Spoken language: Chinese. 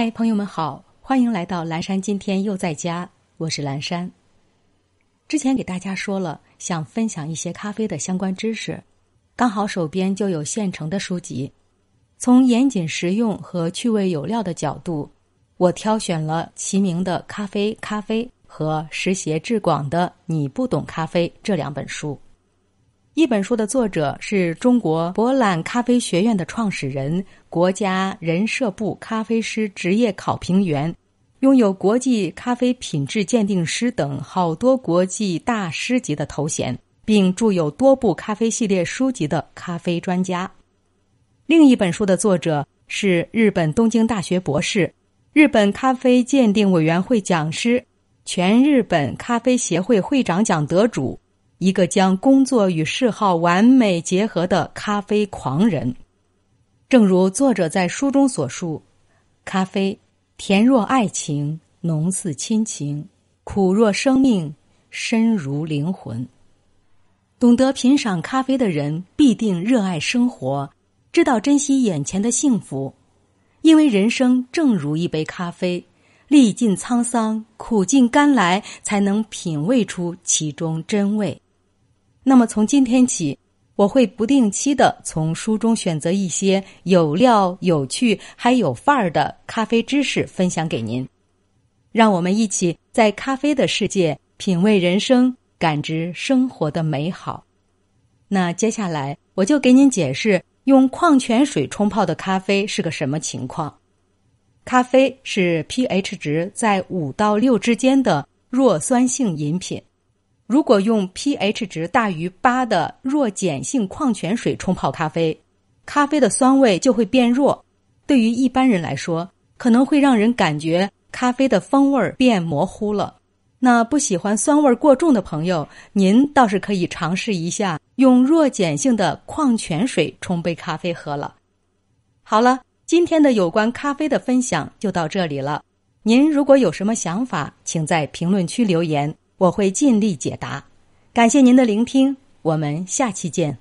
嗨，朋友们好，欢迎来到蓝山。今天又在家，我是蓝山。之前给大家说了，想分享一些咖啡的相关知识，刚好手边就有现成的书籍。从严谨实用和趣味有料的角度，我挑选了齐名的《咖啡咖啡》和识协志广的《你不懂咖啡》这两本书。一本书的作者是中国博览咖啡学院的创始人，国家人社部咖啡师职业考评员，拥有国际咖啡品质鉴定师等好多国际大师级的头衔，并著有多部咖啡系列书籍的咖啡专家。另一本书的作者是日本东京大学博士，日本咖啡鉴定委员会讲师，全日本咖啡协会会长奖得主。一个将工作与嗜好完美结合的咖啡狂人，正如作者在书中所述：“咖啡甜若爱情，浓似亲情，苦若生命，深如灵魂。”懂得品赏咖啡的人必定热爱生活，知道珍惜眼前的幸福，因为人生正如一杯咖啡，历尽沧桑，苦尽甘来，才能品味出其中真味。那么从今天起，我会不定期的从书中选择一些有料、有趣还有范儿的咖啡知识分享给您，让我们一起在咖啡的世界品味人生，感知生活的美好。那接下来我就给您解释用矿泉水冲泡的咖啡是个什么情况。咖啡是 pH 值在五到六之间的弱酸性饮品。如果用 pH 值大于八的弱碱性矿泉水冲泡咖啡，咖啡的酸味就会变弱。对于一般人来说，可能会让人感觉咖啡的风味变模糊了。那不喜欢酸味过重的朋友，您倒是可以尝试一下用弱碱性的矿泉水冲杯咖啡喝了。好了，今天的有关咖啡的分享就到这里了。您如果有什么想法，请在评论区留言。我会尽力解答，感谢您的聆听，我们下期见。